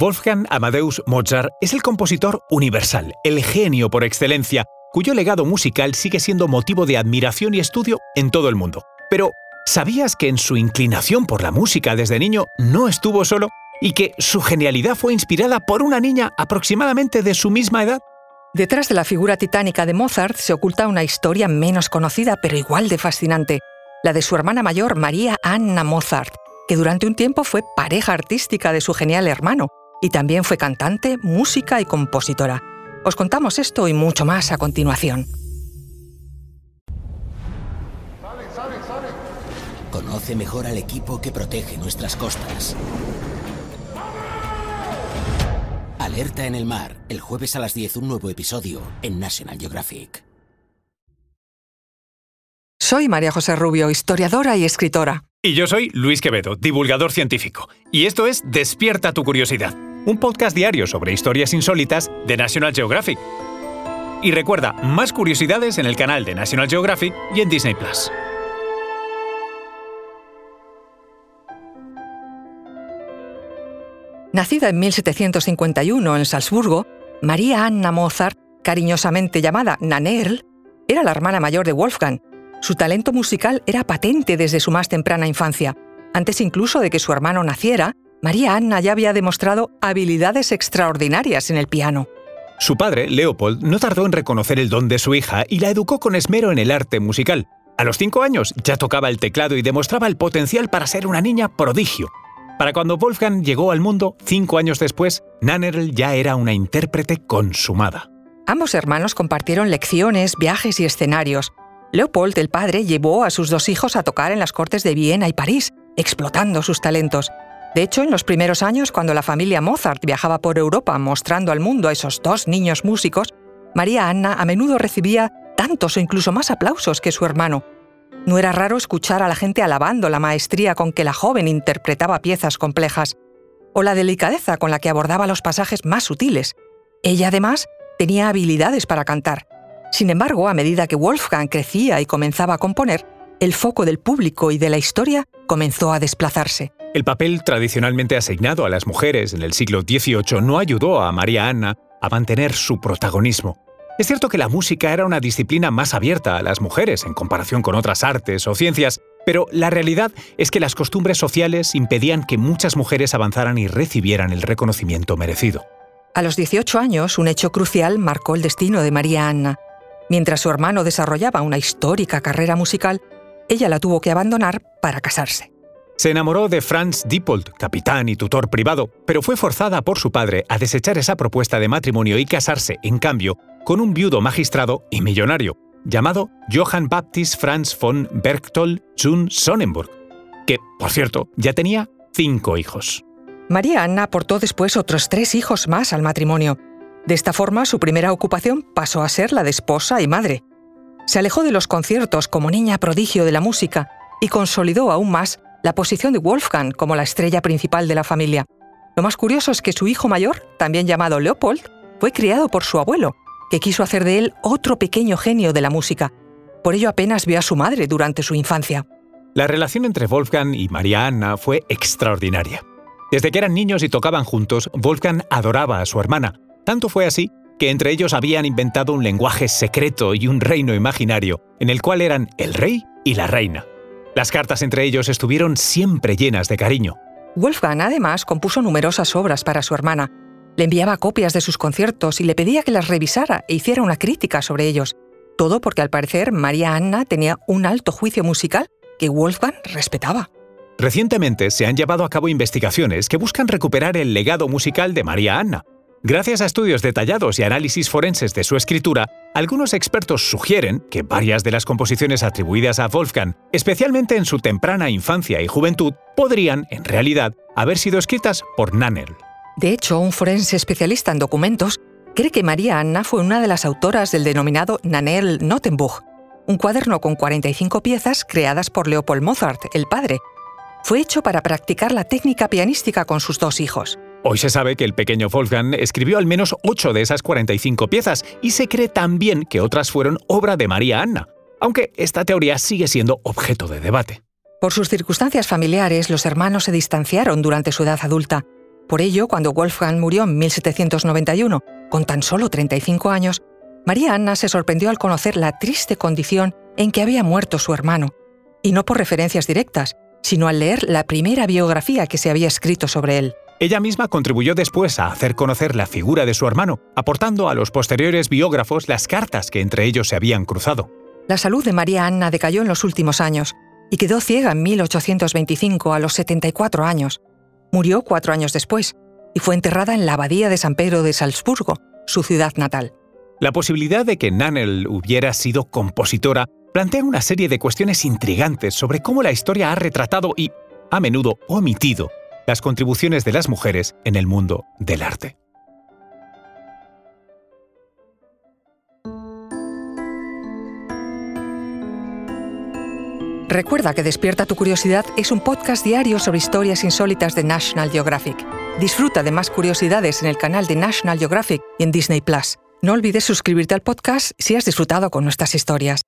Wolfgang Amadeus Mozart es el compositor universal, el genio por excelencia, cuyo legado musical sigue siendo motivo de admiración y estudio en todo el mundo. Pero, ¿sabías que en su inclinación por la música desde niño no estuvo solo y que su genialidad fue inspirada por una niña aproximadamente de su misma edad? Detrás de la figura titánica de Mozart se oculta una historia menos conocida pero igual de fascinante, la de su hermana mayor María Anna Mozart, que durante un tiempo fue pareja artística de su genial hermano y también fue cantante, música y compositora. Os contamos esto y mucho más a continuación. Conoce mejor al equipo que protege nuestras costas. Alerta en el mar, el jueves a las 10 un nuevo episodio en National Geographic. Soy María José Rubio, historiadora y escritora. Y yo soy Luis Quevedo, divulgador científico. Y esto es Despierta tu curiosidad, un podcast diario sobre historias insólitas de National Geographic. Y recuerda, más curiosidades en el canal de National Geographic y en Disney Plus. Nacida en 1751 en Salzburgo, María Anna Mozart, cariñosamente llamada Nanerl, era la hermana mayor de Wolfgang. Su talento musical era patente desde su más temprana infancia. Antes incluso de que su hermano naciera, María Anna ya había demostrado habilidades extraordinarias en el piano. Su padre, Leopold, no tardó en reconocer el don de su hija y la educó con esmero en el arte musical. A los cinco años ya tocaba el teclado y demostraba el potencial para ser una niña prodigio. Para cuando Wolfgang llegó al mundo, cinco años después, Nannerl ya era una intérprete consumada. Ambos hermanos compartieron lecciones, viajes y escenarios. Leopold, el padre, llevó a sus dos hijos a tocar en las cortes de Viena y París, explotando sus talentos. De hecho, en los primeros años, cuando la familia Mozart viajaba por Europa mostrando al mundo a esos dos niños músicos, María Anna a menudo recibía tantos o incluso más aplausos que su hermano. No era raro escuchar a la gente alabando la maestría con que la joven interpretaba piezas complejas, o la delicadeza con la que abordaba los pasajes más sutiles. Ella además tenía habilidades para cantar. Sin embargo, a medida que Wolfgang crecía y comenzaba a componer, el foco del público y de la historia comenzó a desplazarse. El papel tradicionalmente asignado a las mujeres en el siglo XVIII no ayudó a María Anna a mantener su protagonismo. Es cierto que la música era una disciplina más abierta a las mujeres en comparación con otras artes o ciencias, pero la realidad es que las costumbres sociales impedían que muchas mujeres avanzaran y recibieran el reconocimiento merecido. A los 18 años, un hecho crucial marcó el destino de María Anna. Mientras su hermano desarrollaba una histórica carrera musical, ella la tuvo que abandonar para casarse. Se enamoró de Franz Diepold, capitán y tutor privado, pero fue forzada por su padre a desechar esa propuesta de matrimonio y casarse, en cambio, con un viudo magistrado y millonario, llamado Johann Baptist Franz von Berchtold zu Sonnenburg, que, por cierto, ya tenía cinco hijos. María Anna aportó después otros tres hijos más al matrimonio. De esta forma, su primera ocupación pasó a ser la de esposa y madre. Se alejó de los conciertos como niña prodigio de la música y consolidó aún más la posición de Wolfgang como la estrella principal de la familia. Lo más curioso es que su hijo mayor, también llamado Leopold, fue criado por su abuelo, que quiso hacer de él otro pequeño genio de la música. Por ello apenas vio a su madre durante su infancia. La relación entre Wolfgang y María Anna fue extraordinaria. Desde que eran niños y tocaban juntos, Wolfgang adoraba a su hermana. Tanto fue así que entre ellos habían inventado un lenguaje secreto y un reino imaginario, en el cual eran el rey y la reina. Las cartas entre ellos estuvieron siempre llenas de cariño. Wolfgang además compuso numerosas obras para su hermana. Le enviaba copias de sus conciertos y le pedía que las revisara e hiciera una crítica sobre ellos. Todo porque al parecer María Anna tenía un alto juicio musical que Wolfgang respetaba. Recientemente se han llevado a cabo investigaciones que buscan recuperar el legado musical de María Anna, Gracias a estudios detallados y análisis forenses de su escritura, algunos expertos sugieren que varias de las composiciones atribuidas a Wolfgang, especialmente en su temprana infancia y juventud, podrían, en realidad, haber sido escritas por Nannerl. De hecho, un forense especialista en documentos cree que María Anna fue una de las autoras del denominado Nannerl Notenbuch, un cuaderno con 45 piezas creadas por Leopold Mozart, el padre. Fue hecho para practicar la técnica pianística con sus dos hijos. Hoy se sabe que el pequeño Wolfgang escribió al menos 8 de esas 45 piezas y se cree también que otras fueron obra de María Anna, aunque esta teoría sigue siendo objeto de debate. Por sus circunstancias familiares, los hermanos se distanciaron durante su edad adulta. Por ello, cuando Wolfgang murió en 1791, con tan solo 35 años, María Anna se sorprendió al conocer la triste condición en que había muerto su hermano, y no por referencias directas, sino al leer la primera biografía que se había escrito sobre él. Ella misma contribuyó después a hacer conocer la figura de su hermano, aportando a los posteriores biógrafos las cartas que entre ellos se habían cruzado. La salud de María Anna decayó en los últimos años y quedó ciega en 1825 a los 74 años. Murió cuatro años después y fue enterrada en la abadía de San Pedro de Salzburgo, su ciudad natal. La posibilidad de que Nanel hubiera sido compositora plantea una serie de cuestiones intrigantes sobre cómo la historia ha retratado y, a menudo, omitido las contribuciones de las mujeres en el mundo del arte. Recuerda que Despierta tu Curiosidad es un podcast diario sobre historias insólitas de National Geographic. Disfruta de más curiosidades en el canal de National Geographic y en Disney Plus. No olvides suscribirte al podcast si has disfrutado con nuestras historias.